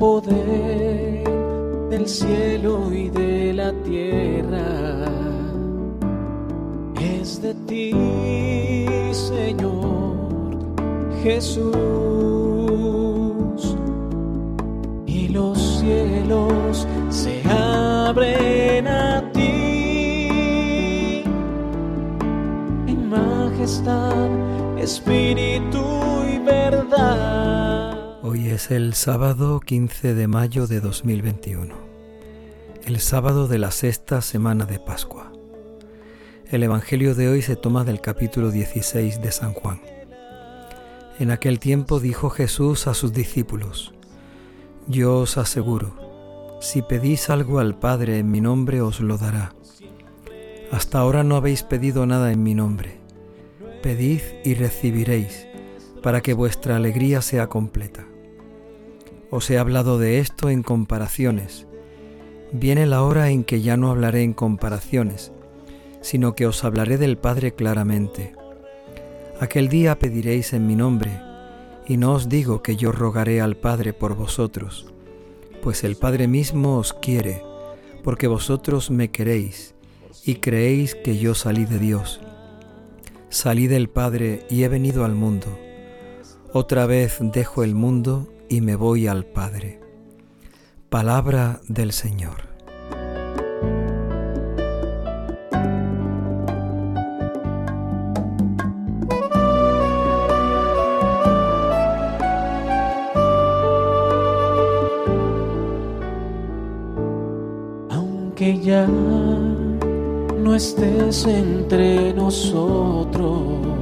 poder del cielo y de la tierra. Es de ti, Señor Jesús. Y los cielos se abren a ti. En majestad, espíritu es el sábado 15 de mayo de 2021, el sábado de la sexta semana de Pascua. El Evangelio de hoy se toma del capítulo 16 de San Juan. En aquel tiempo dijo Jesús a sus discípulos, Yo os aseguro, si pedís algo al Padre en mi nombre os lo dará. Hasta ahora no habéis pedido nada en mi nombre. Pedid y recibiréis, para que vuestra alegría sea completa. Os he hablado de esto en comparaciones. Viene la hora en que ya no hablaré en comparaciones, sino que os hablaré del Padre claramente. Aquel día pediréis en mi nombre, y no os digo que yo rogaré al Padre por vosotros, pues el Padre mismo os quiere, porque vosotros me queréis, y creéis que yo salí de Dios. Salí del Padre y he venido al mundo. Otra vez dejo el mundo y me voy al Padre. Palabra del Señor. Aunque ya no estés entre nosotros,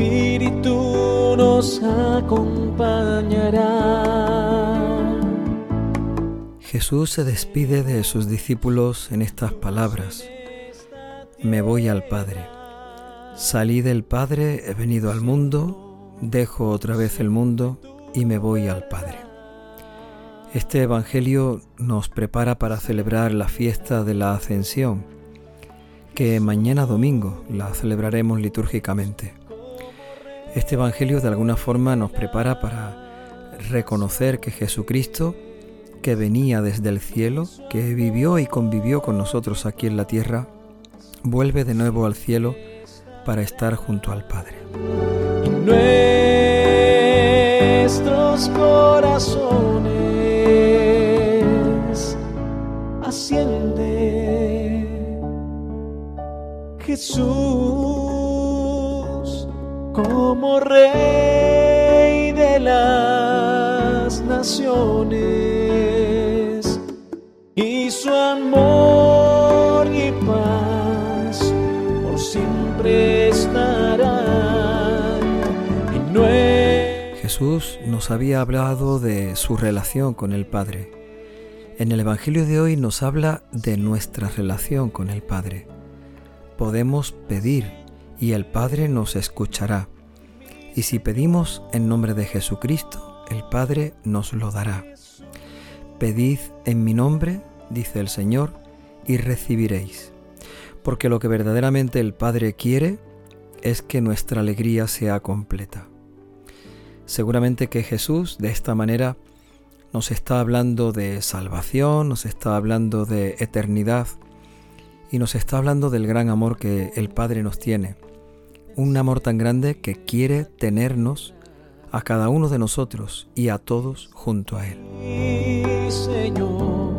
espíritu nos acompañará. Jesús se despide de sus discípulos en estas palabras. Me voy al Padre. Salí del Padre, he venido al mundo, dejo otra vez el mundo y me voy al Padre. Este Evangelio nos prepara para celebrar la fiesta de la Ascensión, que mañana domingo la celebraremos litúrgicamente. Este Evangelio de alguna forma nos prepara para reconocer que Jesucristo, que venía desde el cielo, que vivió y convivió con nosotros aquí en la tierra, vuelve de nuevo al cielo para estar junto al Padre. Nuestros corazones asciende Jesús como Rey de las naciones y su amor y paz por siempre estarán en nuestros Jesús nos había hablado de su relación con el Padre. En el Evangelio de hoy nos habla de nuestra relación con el Padre. Podemos pedir y el Padre nos escuchará. Y si pedimos en nombre de Jesucristo, el Padre nos lo dará. Pedid en mi nombre, dice el Señor, y recibiréis. Porque lo que verdaderamente el Padre quiere es que nuestra alegría sea completa. Seguramente que Jesús de esta manera nos está hablando de salvación, nos está hablando de eternidad y nos está hablando del gran amor que el Padre nos tiene. Un amor tan grande que quiere tenernos a cada uno de nosotros y a todos junto a Él. Señor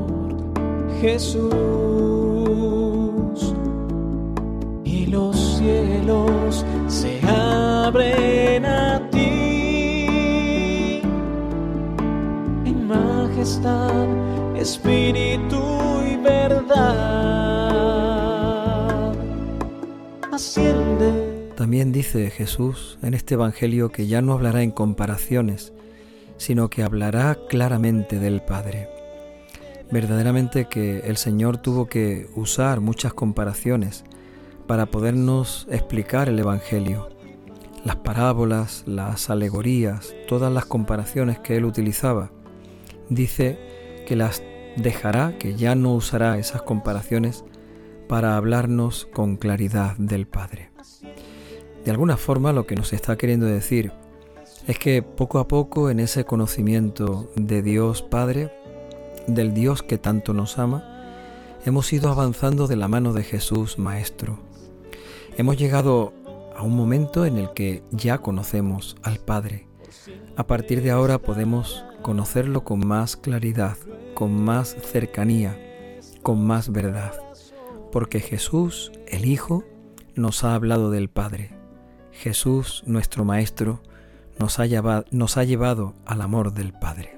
Jesús y los cielos se abren a ti en majestad, espíritu y verdad. Asciende. También dice Jesús en este Evangelio que ya no hablará en comparaciones, sino que hablará claramente del Padre. Verdaderamente que el Señor tuvo que usar muchas comparaciones para podernos explicar el Evangelio. Las parábolas, las alegorías, todas las comparaciones que Él utilizaba. Dice que las dejará, que ya no usará esas comparaciones para hablarnos con claridad del Padre. De alguna forma lo que nos está queriendo decir es que poco a poco en ese conocimiento de Dios Padre, del Dios que tanto nos ama, hemos ido avanzando de la mano de Jesús Maestro. Hemos llegado a un momento en el que ya conocemos al Padre. A partir de ahora podemos conocerlo con más claridad, con más cercanía, con más verdad, porque Jesús, el Hijo, nos ha hablado del Padre. Jesús, nuestro Maestro, nos ha, llevado, nos ha llevado al amor del Padre.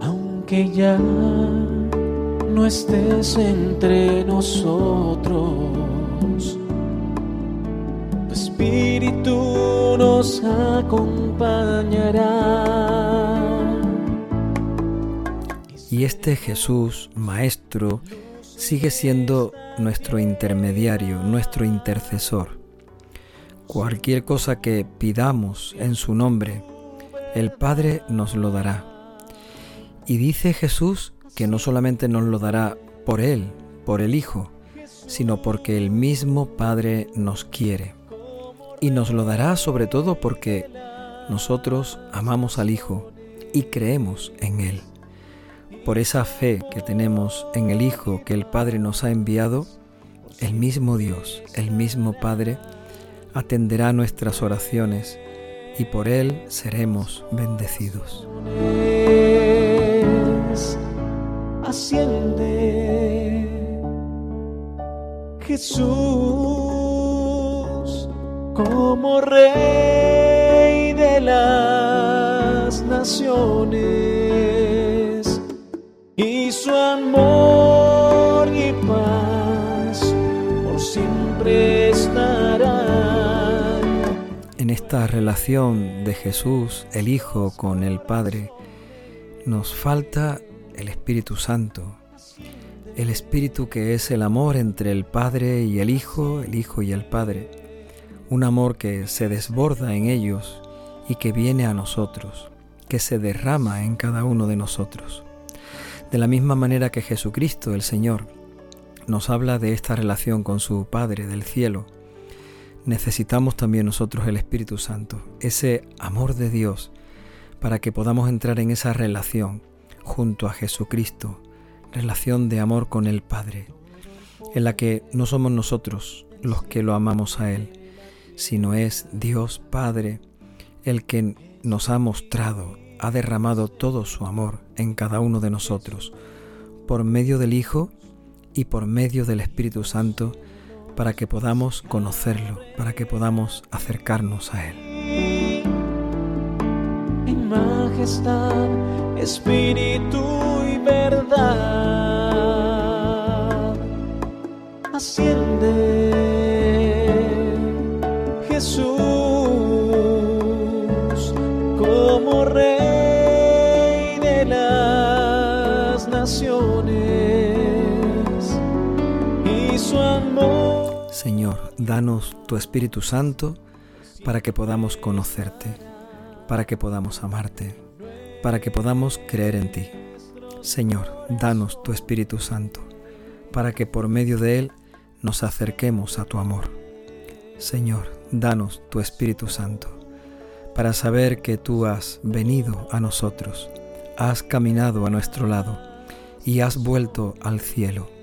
Aunque ya no estés entre nosotros, tu espíritu nos acompañará y este Jesús, Maestro, sigue siendo nuestro intermediario, nuestro intercesor. Cualquier cosa que pidamos en su nombre, el Padre nos lo dará. Y dice Jesús que no solamente nos lo dará por Él, por el Hijo, sino porque el mismo Padre nos quiere. Y nos lo dará sobre todo porque nosotros amamos al Hijo y creemos en Él. Por esa fe que tenemos en el Hijo que el Padre nos ha enviado, el mismo Dios, el mismo Padre, atenderá nuestras oraciones y por Él seremos bendecidos. Asciende Jesús como Rey de las naciones esta relación de Jesús, el Hijo, con el Padre, nos falta el Espíritu Santo, el Espíritu que es el amor entre el Padre y el Hijo, el Hijo y el Padre, un amor que se desborda en ellos y que viene a nosotros, que se derrama en cada uno de nosotros. De la misma manera que Jesucristo, el Señor, nos habla de esta relación con su Padre del cielo, necesitamos también nosotros el Espíritu Santo, ese amor de Dios, para que podamos entrar en esa relación junto a Jesucristo, relación de amor con el Padre, en la que no somos nosotros los que lo amamos a Él, sino es Dios Padre el que nos ha mostrado ha derramado todo su amor en cada uno de nosotros, por medio del Hijo y por medio del Espíritu Santo, para que podamos conocerlo, para que podamos acercarnos a Él. En majestad, espíritu y verdad, asciende Jesús como Rey. Danos tu Espíritu Santo para que podamos conocerte, para que podamos amarte, para que podamos creer en ti. Señor, danos tu Espíritu Santo para que por medio de él nos acerquemos a tu amor. Señor, danos tu Espíritu Santo para saber que tú has venido a nosotros, has caminado a nuestro lado y has vuelto al cielo.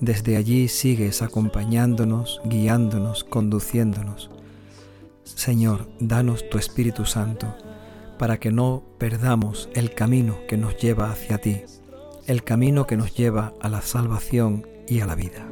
Desde allí sigues acompañándonos, guiándonos, conduciéndonos. Señor, danos tu Espíritu Santo para que no perdamos el camino que nos lleva hacia ti, el camino que nos lleva a la salvación y a la vida.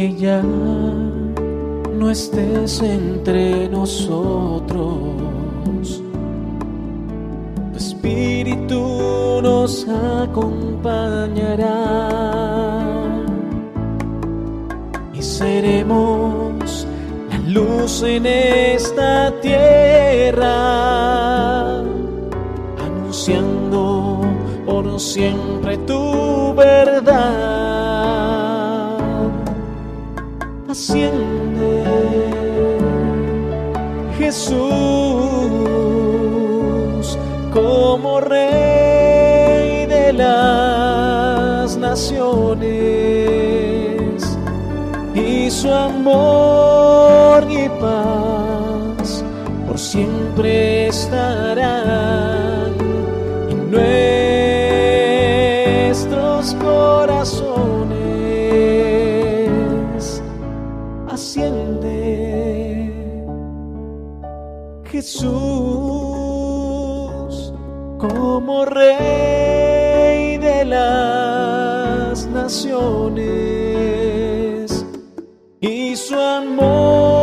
Que ya no estés entre nosotros. Tu espíritu nos acompañará y seremos la luz en esta tierra, anunciando siempre tu verdad. Jesús, como Rey de las naciones, y su amor y paz por siempre estarán en nuestros corazones. Asciende, Jesús, como Rey de las naciones, y su amor